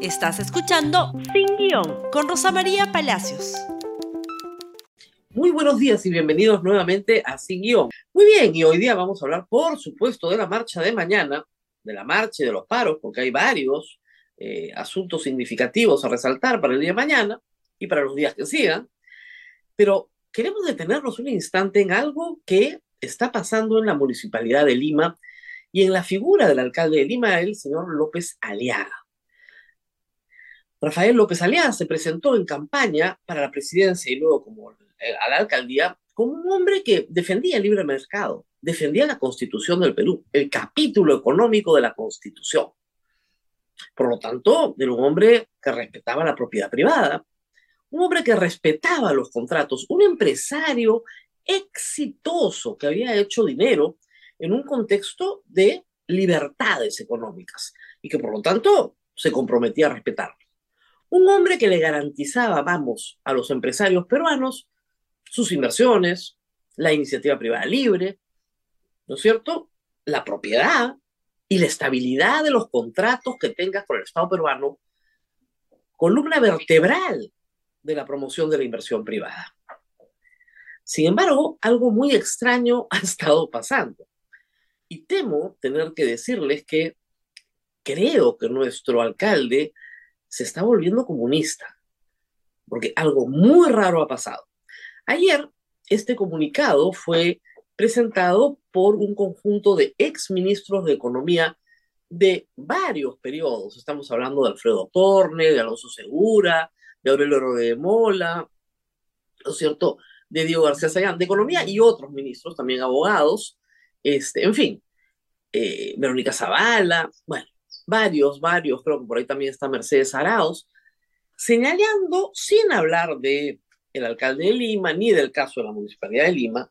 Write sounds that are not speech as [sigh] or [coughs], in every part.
Estás escuchando Sin Guión con Rosa María Palacios. Muy buenos días y bienvenidos nuevamente a Sin Guión. Muy bien, y hoy día vamos a hablar, por supuesto, de la marcha de mañana, de la marcha y de los paros, porque hay varios eh, asuntos significativos a resaltar para el día de mañana y para los días que sigan. Pero queremos detenernos un instante en algo que está pasando en la municipalidad de Lima y en la figura del alcalde de Lima, el señor López Aliaga. Rafael López Aliaga se presentó en campaña para la presidencia y luego como a la alcaldía como un hombre que defendía el libre mercado, defendía la constitución del Perú, el capítulo económico de la constitución. Por lo tanto, era un hombre que respetaba la propiedad privada, un hombre que respetaba los contratos, un empresario exitoso que había hecho dinero en un contexto de libertades económicas y que por lo tanto se comprometía a respetarlo. Un hombre que le garantizaba, vamos, a los empresarios peruanos sus inversiones, la iniciativa privada libre, ¿no es cierto? La propiedad y la estabilidad de los contratos que tengas con el Estado peruano, columna vertebral de la promoción de la inversión privada. Sin embargo, algo muy extraño [laughs] ha estado pasando. Y temo tener que decirles que creo que nuestro alcalde se está volviendo comunista, porque algo muy raro ha pasado. Ayer, este comunicado fue presentado por un conjunto de exministros de Economía de varios periodos. Estamos hablando de Alfredo Torne, de Alonso Segura, de Aurelio de Mola, ¿no es cierto?, de Diego García Sayán, de Economía y otros ministros, también abogados, este, en fin, eh, Verónica Zavala, bueno, varios, varios, creo que por ahí también está Mercedes Arauz, señalando, sin hablar de el alcalde de Lima, ni del caso de la Municipalidad de Lima,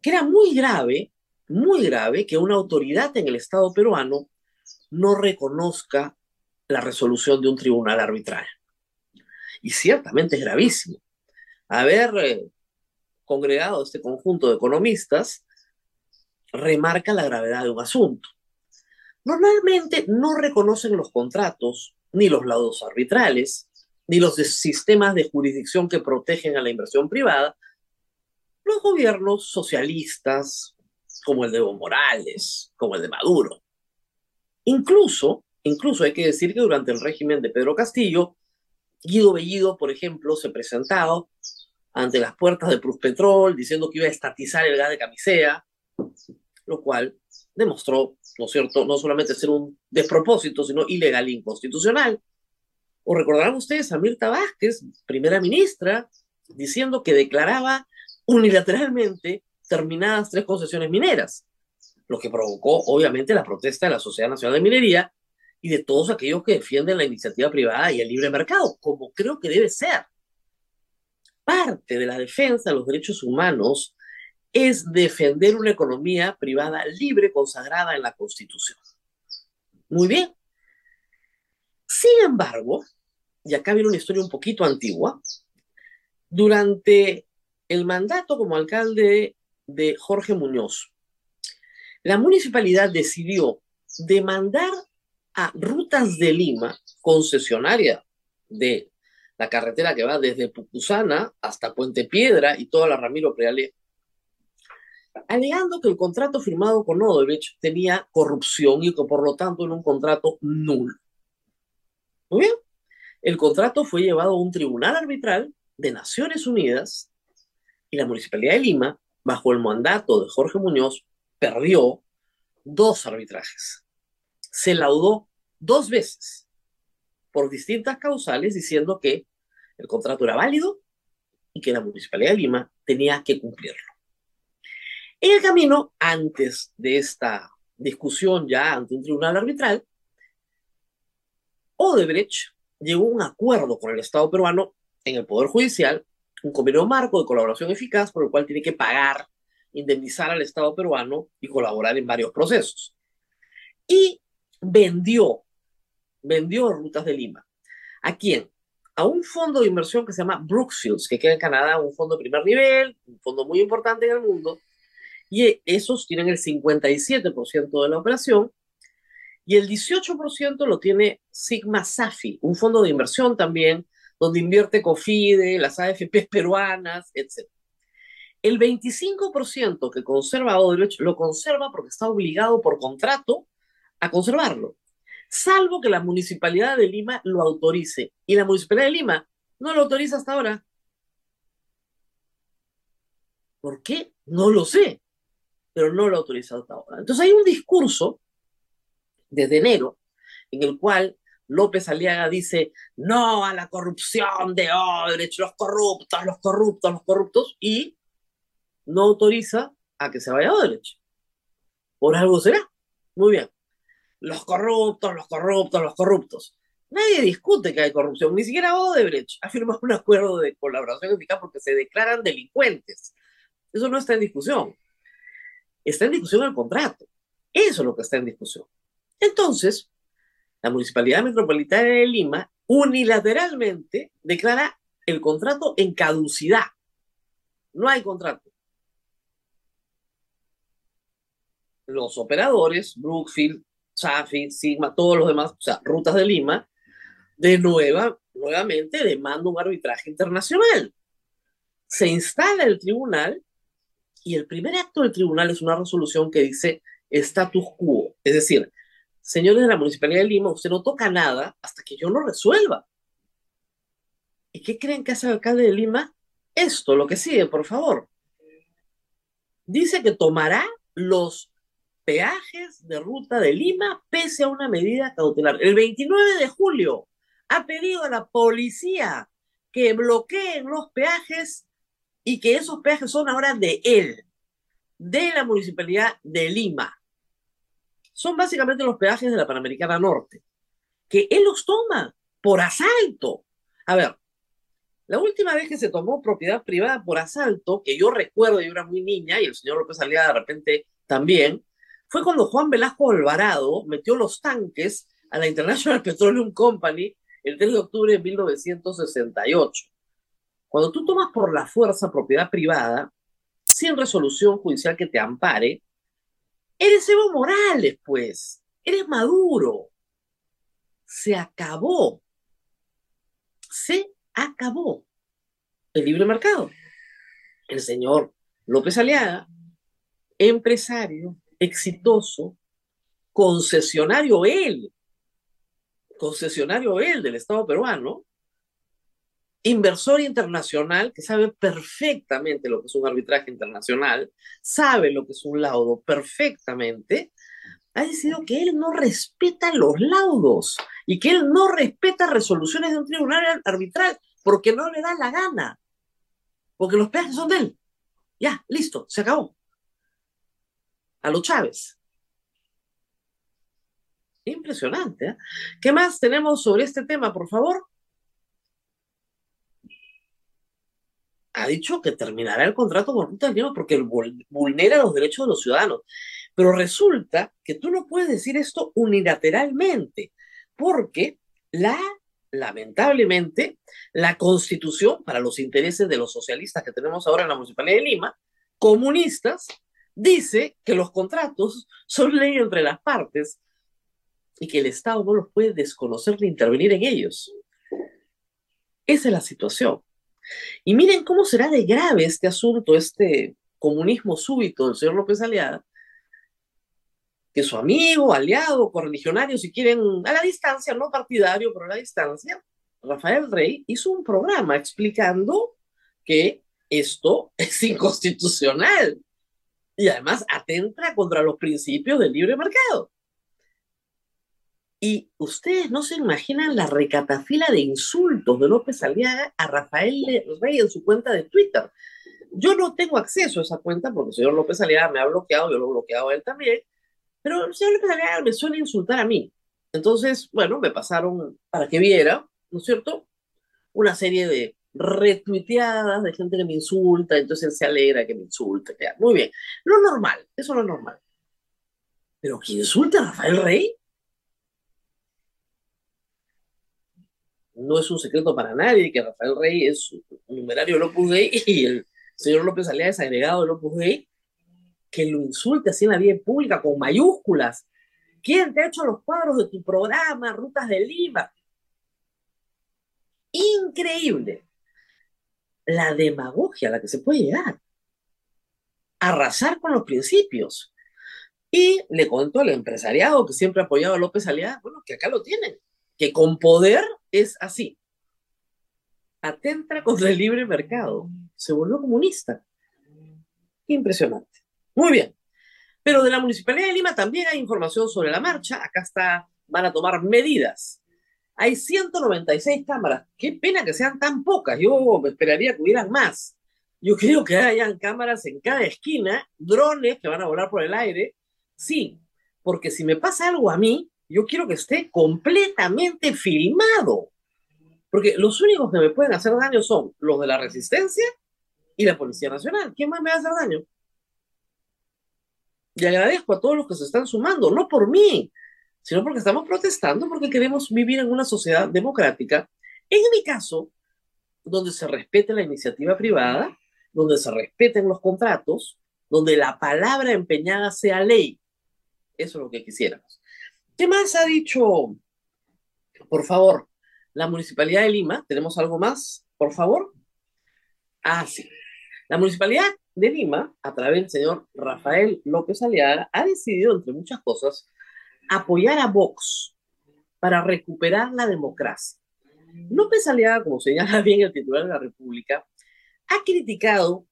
que era muy grave, muy grave que una autoridad en el Estado peruano no reconozca la resolución de un tribunal arbitral. Y ciertamente es gravísimo. Haber eh, congregado este conjunto de economistas remarca la gravedad de un asunto. Normalmente no reconocen los contratos ni los laudos arbitrales, ni los sistemas de jurisdicción que protegen a la inversión privada, los gobiernos socialistas, como el de Evo Morales, como el de Maduro. Incluso, incluso hay que decir que durante el régimen de Pedro Castillo, Guido Bellido, por ejemplo, se presentaba ante las puertas de Petrol diciendo que iba a estatizar el gas de camisea, lo cual demostró, ¿no es cierto?, no solamente ser un despropósito, sino ilegal e inconstitucional. O recordarán ustedes a Mirta Vázquez, primera ministra, diciendo que declaraba unilateralmente terminadas tres concesiones mineras, lo que provocó obviamente la protesta de la Sociedad Nacional de Minería y de todos aquellos que defienden la iniciativa privada y el libre mercado, como creo que debe ser. Parte de la defensa de los derechos humanos es defender una economía privada libre consagrada en la Constitución. Muy bien. Sin embargo, y acá viene una historia un poquito antigua, durante el mandato como alcalde de Jorge Muñoz, la municipalidad decidió demandar a Rutas de Lima, concesionaria de la carretera que va desde Pucusana hasta Puente Piedra y toda la Ramiro Preale, alegando que el contrato firmado con Odebrecht tenía corrupción y que por lo tanto era un contrato nulo. Muy bien, el contrato fue llevado a un tribunal arbitral de Naciones Unidas y la Municipalidad de Lima, bajo el mandato de Jorge Muñoz, perdió dos arbitrajes. Se laudó dos veces por distintas causales diciendo que el contrato era válido y que la Municipalidad de Lima tenía que cumplirlo. En el camino, antes de esta discusión ya ante un tribunal arbitral, Odebrecht llegó a un acuerdo con el Estado peruano en el Poder Judicial, un convenio marco de colaboración eficaz por el cual tiene que pagar, indemnizar al Estado peruano y colaborar en varios procesos. Y vendió, vendió Rutas de Lima. ¿A quién? A un fondo de inversión que se llama Brookfields, que queda en Canadá, un fondo de primer nivel, un fondo muy importante en el mundo, y esos tienen el 57% de la operación, Y el 18% lo tiene Sigma Safi, un fondo de inversión también, donde invierte COFIDE, las AFPs peruanas, etc. El 25% que conserva Odebrecht lo conserva porque está obligado por contrato a conservarlo, salvo que la Municipalidad de Lima lo autorice. Y la Municipalidad de Lima no lo autoriza hasta ahora. ¿Por qué? No lo sé, pero no lo ha autorizado hasta ahora. Entonces hay un discurso desde enero en el cual López Aliaga dice no a la corrupción de Odebrecht, los corruptos, los corruptos, los corruptos, y no autoriza a que se vaya a Odebrecht. Por algo será. Muy bien. Los corruptos, los corruptos, los corruptos. Nadie discute que hay corrupción, ni siquiera Odebrecht ha firmado un acuerdo de colaboración eficaz porque se declaran delincuentes. Eso no está en discusión. Está en discusión el contrato. Eso es lo que está en discusión. Entonces, la Municipalidad Metropolitana de Lima unilateralmente declara el contrato en caducidad. No hay contrato. Los operadores, Brookfield, Safi, Sigma, todos los demás, o sea, rutas de Lima, de nueva, nuevamente demanda un arbitraje internacional. Se instala el tribunal y el primer acto del tribunal es una resolución que dice status quo, es decir, señores de la Municipalidad de Lima, usted no toca nada hasta que yo no resuelva. ¿Y qué creen que hace el alcalde de Lima? Esto, lo que sigue, por favor. Dice que tomará los peajes de ruta de Lima pese a una medida cautelar. El 29 de julio ha pedido a la policía que bloqueen los peajes y que esos peajes son ahora de él, de la Municipalidad de Lima son básicamente los peajes de la Panamericana Norte, que él los toma por asalto. A ver, la última vez que se tomó propiedad privada por asalto, que yo recuerdo, yo era muy niña y el señor López salía de repente también, fue cuando Juan Velasco Alvarado metió los tanques a la International Petroleum Company el 3 de octubre de 1968. Cuando tú tomas por la fuerza propiedad privada, sin resolución judicial que te ampare, Eres Evo Morales, pues. Eres Maduro. Se acabó. Se acabó el libre mercado. El señor López Aliaga, empresario, exitoso, concesionario él, concesionario él del Estado peruano, inversor internacional que sabe perfectamente lo que es un arbitraje internacional, sabe lo que es un laudo perfectamente, ha decidido que él no respeta los laudos y que él no respeta resoluciones de un tribunal arbitral porque no le da la gana, porque los peajes son de él. Ya, listo, se acabó. A los Chávez. Impresionante. ¿eh? ¿Qué más tenemos sobre este tema, por favor? Ha dicho que terminará el contrato con Ruta Lima porque vulnera los derechos de los ciudadanos. Pero resulta que tú no puedes decir esto unilateralmente, porque la, lamentablemente, la constitución, para los intereses de los socialistas que tenemos ahora en la Municipalidad de Lima, comunistas, dice que los contratos son ley entre las partes y que el Estado no los puede desconocer ni intervenir en ellos. Esa es la situación. Y miren cómo será de grave este asunto, este comunismo súbito del señor López Aliada, que su amigo, aliado, correligionario, si quieren, a la distancia, no partidario, pero a la distancia, Rafael Rey hizo un programa explicando que esto [laughs] es inconstitucional y además atenta contra los principios del libre mercado. Y ustedes no se imaginan la recatafila de insultos de López Aliaga a Rafael Rey en su cuenta de Twitter. Yo no tengo acceso a esa cuenta porque el señor López Aliaga me ha bloqueado, yo lo he bloqueado a él también, pero el señor López Aliaga me suele insultar a mí. Entonces, bueno, me pasaron para que viera, ¿no es cierto? Una serie de retuiteadas de gente que me insulta, entonces él se alegra que me insulte. Muy bien, lo normal, eso es lo normal. Pero que insulta a Rafael Rey, no es un secreto para nadie que Rafael Rey es un numerario del Opus Dei y el señor López Alea es agregado del Opus Dei, que lo insulte así en la vida pública con mayúsculas ¿Quién te ha hecho los cuadros de tu programa, Rutas de Lima? Increíble la demagogia a la que se puede llegar. Arrasar con los principios. Y le contó al empresariado que siempre ha apoyado a López Aliaga, bueno, que acá lo tienen, que con poder es así. Atenta contra el libre mercado. Se volvió comunista. Impresionante. Muy bien. Pero de la Municipalidad de Lima también hay información sobre la marcha. Acá está, van a tomar medidas. Hay 196 cámaras. Qué pena que sean tan pocas. Yo esperaría que hubieran más. Yo creo que hayan cámaras en cada esquina, drones que van a volar por el aire. Sí, porque si me pasa algo a mí, yo quiero que esté completamente filmado. Porque los únicos que me pueden hacer daño son los de la resistencia y la Policía Nacional. ¿Quién más me va a hacer daño? Y agradezco a todos los que se están sumando, no por mí, sino porque estamos protestando, porque queremos vivir en una sociedad democrática. En mi caso, donde se respete la iniciativa privada, donde se respeten los contratos, donde la palabra empeñada sea ley. Eso es lo que quisiéramos. ¿Qué más ha dicho? Por favor, la Municipalidad de Lima, ¿tenemos algo más? Por favor. Ah, sí. La Municipalidad de Lima, a través del señor Rafael López Aliaga, ha decidido, entre muchas cosas, apoyar a Vox para recuperar la democracia. López Aliaga, como señala [laughs] bien el titular de la República, ha criticado,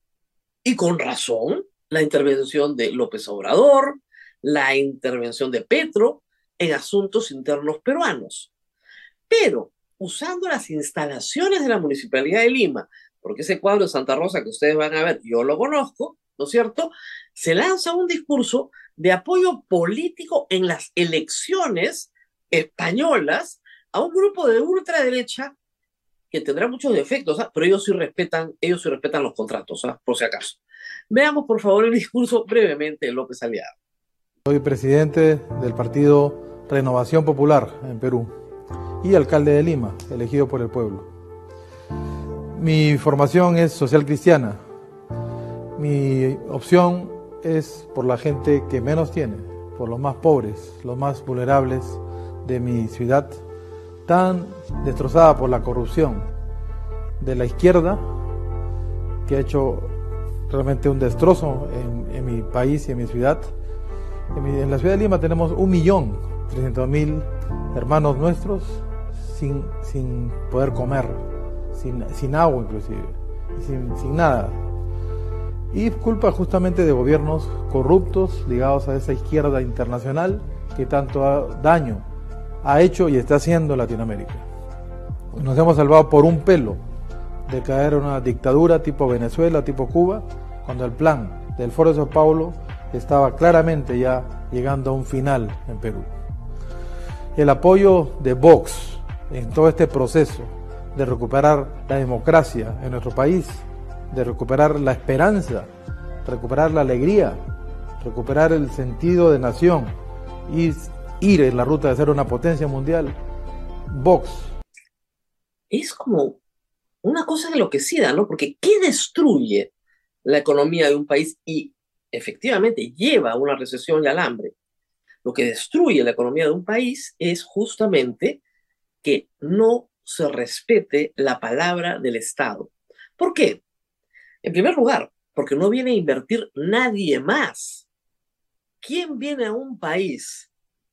y con razón, la intervención de López Obrador, la intervención de Petro en asuntos internos peruanos. Pero usando las instalaciones de la Municipalidad de Lima porque ese cuadro de Santa Rosa que ustedes van a ver, yo lo conozco, ¿no es cierto? Se lanza un discurso de apoyo político en las elecciones españolas a un grupo de ultraderecha que tendrá muchos defectos, ¿ah? pero ellos sí respetan, ellos sí respetan los contratos, ¿ah? por si acaso. Veamos por favor el discurso brevemente de López Aliado. Soy presidente del partido Renovación Popular en Perú y alcalde de Lima, elegido por el pueblo. Mi formación es social cristiana. Mi opción es por la gente que menos tiene, por los más pobres, los más vulnerables de mi ciudad, tan destrozada por la corrupción de la izquierda, que ha hecho realmente un destrozo en, mi país y en mi ciudad. En, la ciudad de Lima tenemos un millón trescientos mil hermanos nuestros sin, sin poder comer sin, agua inclusive, sin, sin nada. Y culpa justamente de gobiernos corruptos ligados a esa izquierda internacional que tanto daño ha hecho y está haciendo Latinoamérica. Nos hemos salvado por un pelo de caer en una dictadura tipo Venezuela, tipo Cuba, cuando el plan del Foro de Sao Paulo estaba claramente ya llegando a un final en Perú. El apoyo de Vox en todo este proceso de recuperar la democracia en nuestro país, de recuperar la esperanza, recuperar la alegría, recuperar el sentido de nación y ir en la ruta de ser una potencia mundial. Vox. Es como una cosa enloquecida, ¿no? Porque ¿qué destruye la economía de un país y efectivamente lleva a una recesión y al hambre? Lo que destruye la economía de un país es justamente que no se respete la palabra del Estado. ¿Por qué? En primer lugar, porque no viene a invertir nadie más. ¿Quién viene a un país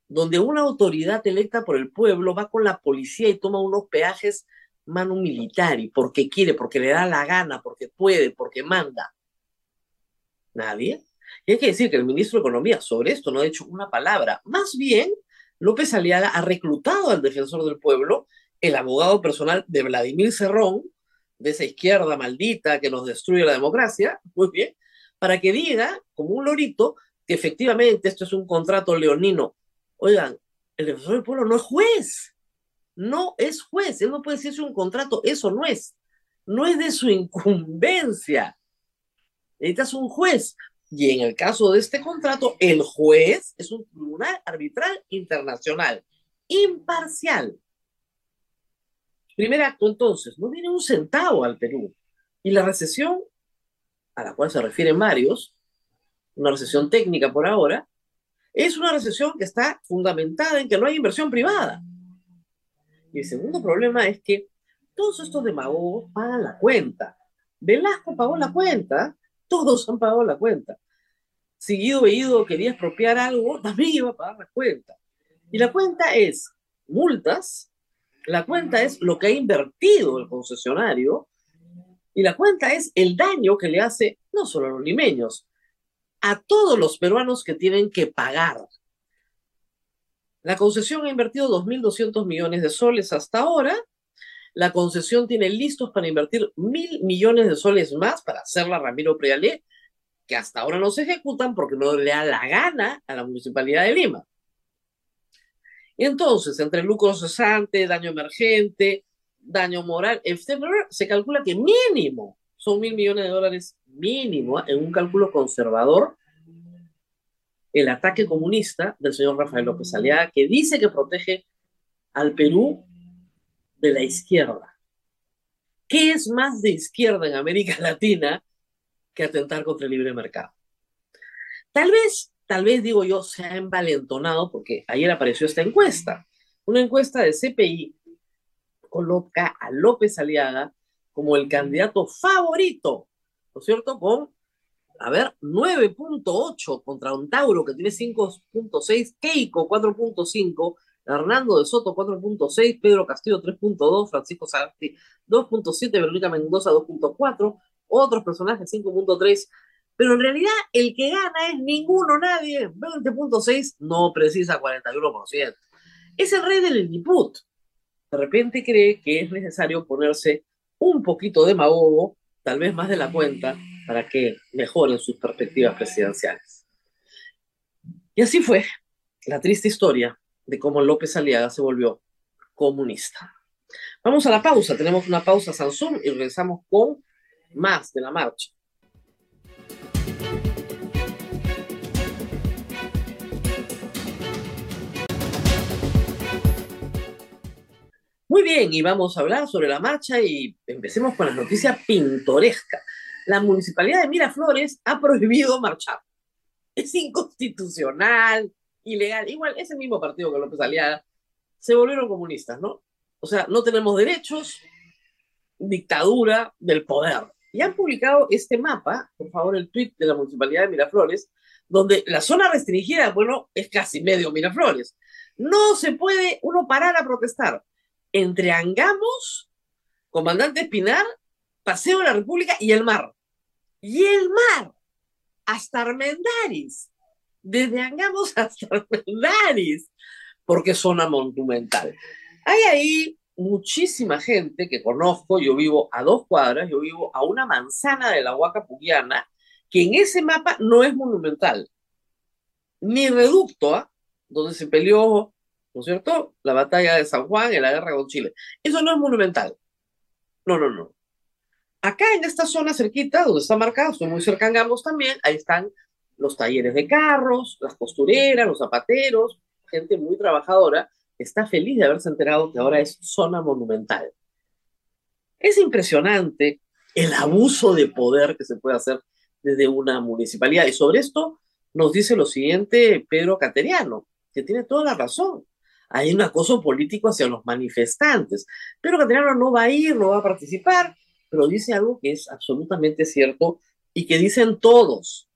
donde una autoridad electa por el pueblo va con la policía y toma unos peajes mano militar y porque quiere, porque le da la gana, porque puede, porque manda? Nadie. Y hay que decir que el ministro de Economía sobre esto no ha dicho una palabra. Más bien, López Aliaga ha reclutado al defensor del pueblo el abogado personal de Vladimir Cerrón, de esa izquierda maldita que nos destruye la democracia, muy bien, para que diga, como un lorito, que efectivamente esto es un contrato leonino. Oigan, el defensor del pueblo no es juez, no es juez, él no puede decir si un contrato, eso no es, no es de su incumbencia. Necesitas un juez. Y en el caso de este contrato, el juez es un tribunal arbitral internacional, imparcial. Primer acto, entonces, no viene un centavo al Perú. Y la recesión, a la cual se refieren varios, una recesión técnica por ahora, es una recesión que está fundamentada en que no hay inversión privada. Y el segundo problema es que todos estos demagogos pagan la cuenta. Velasco pagó la cuenta, todos han pagado la cuenta. Si Guido Bellido quería expropiar algo, también iba a pagar la cuenta. Y la cuenta es multas, la cuenta es lo que ha invertido el concesionario y la cuenta es el daño que le hace no solo a los limeños, a todos los peruanos que tienen que pagar. La concesión ha invertido 2.200 millones de soles hasta ahora. La concesión tiene listos para invertir mil millones de soles más para hacerla Ramiro Prialé, que hasta ahora no se ejecutan porque no le da la gana a la Municipalidad de Lima. Entonces, entre lucro cesante, daño emergente, daño moral, se calcula que mínimo son mil millones de dólares mínimo, en un cálculo conservador, el ataque comunista del señor Rafael López Aliaga, que dice que protege al Perú de la izquierda. ¿Qué es más de izquierda en América [laughs] Latina que atentar contra el libre mercado? Tal vez, tal vez digo yo, se ha envalentonado porque ayer apareció esta encuesta, una encuesta de CPI coloca a López Aliaga como el candidato favorito ¿no es cierto? Con, a ver, 9.8 contra un Tauro que tiene 5.6, Keiko 4.5, Hernando de Soto 4.6, Pedro Castillo 3.2, Francisco Sagasti 2.7, Verónica Mendoza 2.4, otros personajes 5.3, pero en realidad el que gana es ninguno, nadie, 20.6 no precisa 41%. Es el rey del input. De repente cree que es necesario ponerse un poquito de magogo tal vez más de la cuenta, para que mejoren sus perspectivas presidenciales. Y así fue la triste historia de cómo López Aliaga se volvió comunista. Vamos a la pausa, tenemos una pausa Samsung y regresamos con más de la marcha. Muy bien, y vamos a hablar sobre la marcha y empecemos con la noticia pintoresca. La municipalidad de Miraflores ha prohibido marchar. Es inconstitucional, ilegal. Igual, ese mismo partido que López Aliaga se volvieron comunistas, ¿no? O sea, no tenemos derechos, dictadura del poder. Y han publicado este mapa, por favor, el tweet de la municipalidad de Miraflores, donde la zona restringida, bueno, es casi medio Miraflores. No se puede uno parar a protestar entre Angamos, Comandante Espinar, Paseo de la República y el mar. Y el mar, hasta Armendaris. Desde Angamos [laughs] hasta Armendaris, porque zona monumental. Hay ahí muchísima gente que conozco, yo vivo a dos cuadras, yo vivo a una manzana de la Huaca Pugiana, que en ese mapa no es monumental, ni reducto, ¿ah? donde se peleó ¿no es cierto? La batalla de San Juan y la guerra con Chile. Eso no es monumental. No, no, no. Acá en esta zona cerquita, donde está marcado, estoy muy cerca en ambos también, ahí están los talleres de carros, las costureras, los zapateros, gente muy trabajadora, está feliz de haberse enterado que ahora es zona monumental. Es impresionante el abuso de poder que se puede hacer desde una municipalidad. Y sobre esto nos dice lo siguiente Pedro Cateriano, que tiene toda la razón hay un acoso político hacia los manifestantes. Pero Caterano no va a ir, no va a participar, pero dice algo que es absolutamente cierto y que dicen todos.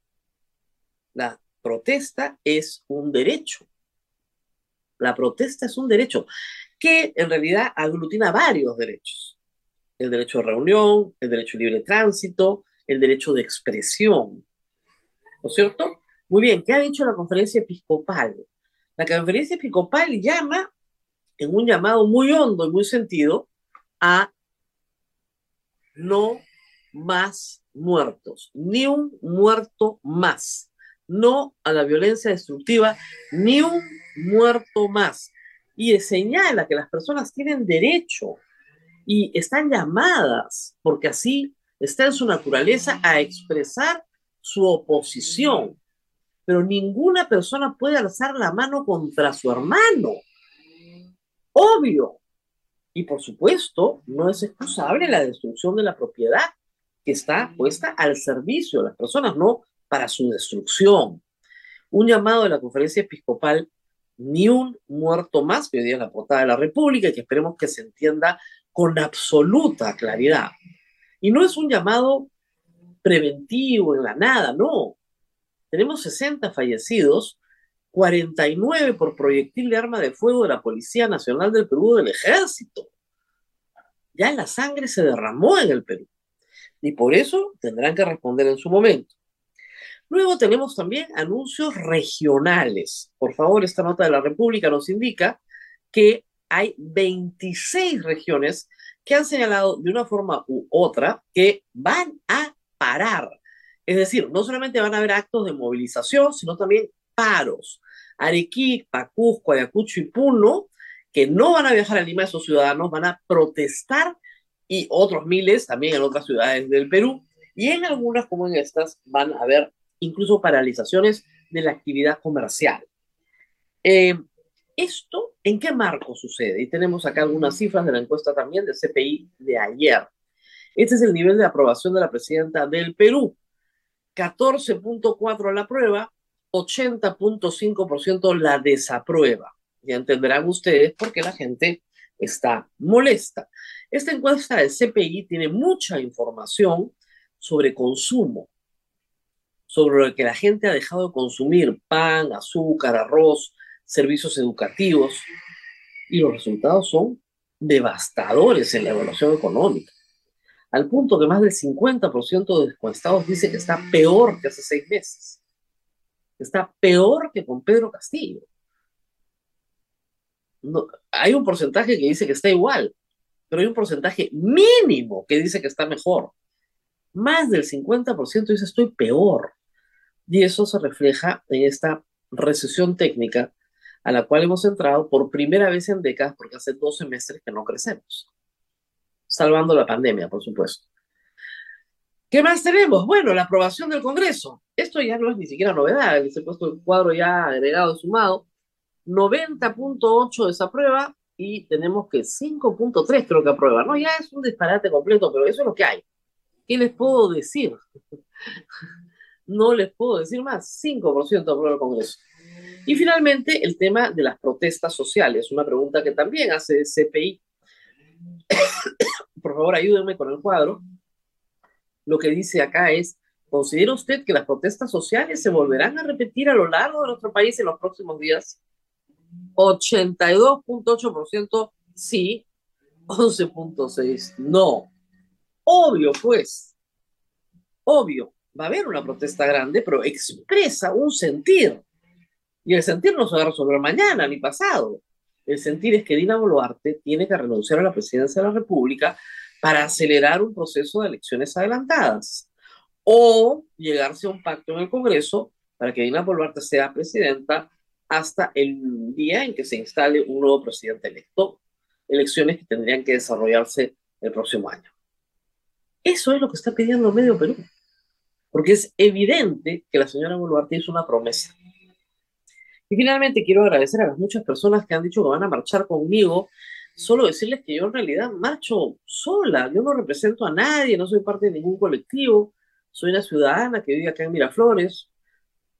La protesta es un derecho. La protesta es un derecho que en realidad aglutina varios derechos. El derecho de reunión, el derecho de libre tránsito, el derecho de expresión. ¿No es cierto? Muy bien, ¿qué ha dicho la conferencia episcopal? La conferencia episcopal llama, en un llamado muy hondo y muy sentido, a no más muertos, ni un muerto más, no a la violencia destructiva, ni un muerto más. Y señala que las personas tienen derecho y están llamadas, porque así está en su naturaleza, a expresar su oposición pero ninguna persona puede alzar la mano contra su hermano. Obvio. Y por supuesto, no es excusable la destrucción de la propiedad que está puesta al servicio de las personas, no para su destrucción. Un llamado de la conferencia episcopal, ni un muerto más, que hoy día es la portada de la República y que esperemos que se entienda con absoluta claridad. Y no es un llamado preventivo en la nada, no. Tenemos 60 fallecidos, 49 por proyectil de arma de fuego de la Policía Nacional del Perú del Ejército. Ya la sangre se derramó en el Perú. Y por eso tendrán que responder en su momento. Luego tenemos también anuncios regionales. Por favor, esta nota de la República nos indica que hay 26 regiones que han señalado de una forma u otra que van a parar. Es decir, no solamente van a haber actos de movilización, sino también paros. Arequipa, Cusco, Ayacucho y Puno, que no van a viajar a Lima, esos ciudadanos van a protestar y otros miles también en otras ciudades del Perú. Y en algunas, como en estas, van a haber incluso paralizaciones de la actividad comercial. Eh, ¿Esto en qué marco sucede? Y tenemos acá algunas cifras de la encuesta también del CPI de ayer. Este es el nivel de aprobación de la presidenta del Perú. 14.4 la prueba, 80.5% la desaprueba. Ya entenderán ustedes por qué la gente está molesta. Esta encuesta del CPI tiene mucha información sobre consumo, sobre lo que la gente ha dejado de consumir, pan, azúcar, arroz, servicios educativos, y los resultados son devastadores en la evaluación económica, al punto que más del 50% de descuestados dice que está peor que hace seis meses, está peor que con Pedro Castillo. No, hay un porcentaje que dice que está igual, pero hay un porcentaje mínimo que dice que está mejor. Más del 50% dice estoy peor. Y eso se refleja en esta recesión técnica a la cual hemos entrado por primera vez en décadas, porque hace dos semestres que no crecemos. Salvando la pandemia, por supuesto. ¿Qué más tenemos? Bueno, la aprobación del Congreso. Esto ya no es ni siquiera novedad, se ha puesto el cuadro ya agregado, sumado. 90.8 desaprueba y tenemos que 5.3 creo que aprueba. No, ya es un disparate completo, pero eso es lo que hay. ¿Qué les puedo decir? No les puedo decir más. 5% aprueba el Congreso. Y finalmente, el tema de las protestas sociales, una pregunta que también hace CPI. [coughs] Por favor, ayúdenme con el cuadro. Lo que dice acá es, ¿considera usted que las protestas sociales se volverán a repetir a lo largo de nuestro país en los próximos días? 82.8% sí, 11.6% no. Obvio, pues, obvio, va a haber una protesta grande, pero expresa un sentir. Y el sentir no se va a resolver mañana ni pasado. El sentir es que Dina Boluarte tiene que renunciar a la presidencia de la República para acelerar un proceso de elecciones adelantadas o llegarse a un pacto en el Congreso para que Dina Boluarte sea presidenta hasta el día en que se instale un nuevo presidente electo, elecciones que tendrían que desarrollarse el próximo año. Eso es lo que está pidiendo medio Perú, porque es evidente que la señora Boluarte hizo una promesa y finalmente quiero agradecer a las muchas personas que han dicho que van a marchar conmigo. Solo decirles que yo en realidad marcho sola. Yo no represento a nadie, no soy parte de ningún colectivo. Soy una ciudadana que vive acá en Miraflores,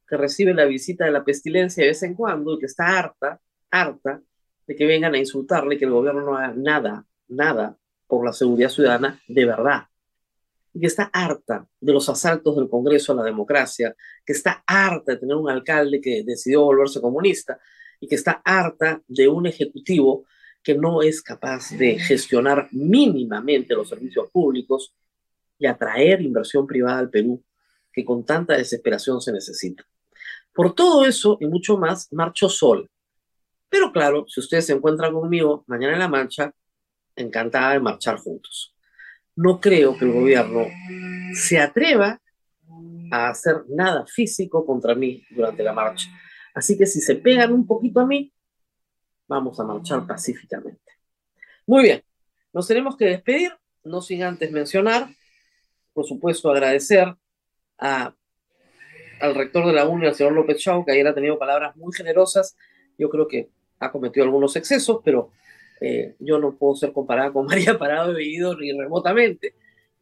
que recibe la visita de la pestilencia de vez en cuando y que está harta, harta de que vengan a insultarle que el gobierno no haga nada, nada por la seguridad ciudadana de verdad que está harta de los asaltos del Congreso a la democracia, que está harta de tener un alcalde que decidió volverse comunista y que está harta de un ejecutivo que no es capaz de gestionar mínimamente los servicios públicos y atraer inversión privada al Perú que con tanta desesperación se necesita. Por todo eso y mucho más, marcho sol. Pero claro, si ustedes se encuentran conmigo mañana en la marcha, encantada de marchar juntos no creo que el gobierno se atreva a hacer nada físico contra mí durante la marcha. Así que si se pegan un poquito a mí, vamos a marchar pacíficamente. Muy bien, nos tenemos que despedir, no sin antes mencionar, por supuesto, agradecer a, al rector de la UNI, al señor López Chau, que ayer ha tenido palabras muy generosas. Yo creo que ha cometido algunos excesos, pero eh, yo no puedo ser comparada con [laughs] María Parado de Bellido ni remotamente,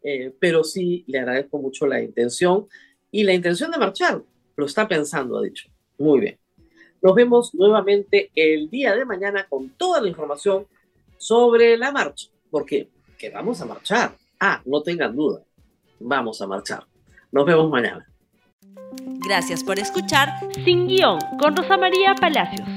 eh, pero sí le agradezco mucho la intención y la intención de marchar. Lo está pensando, ha dicho. Muy bien. Nos vemos nuevamente el día de mañana con toda la información sobre la marcha. Porque que vamos a marchar. Ah, no tengan duda. Vamos a marchar. Nos vemos mañana. Gracias por escuchar Sin Guión con Rosa María Palacios.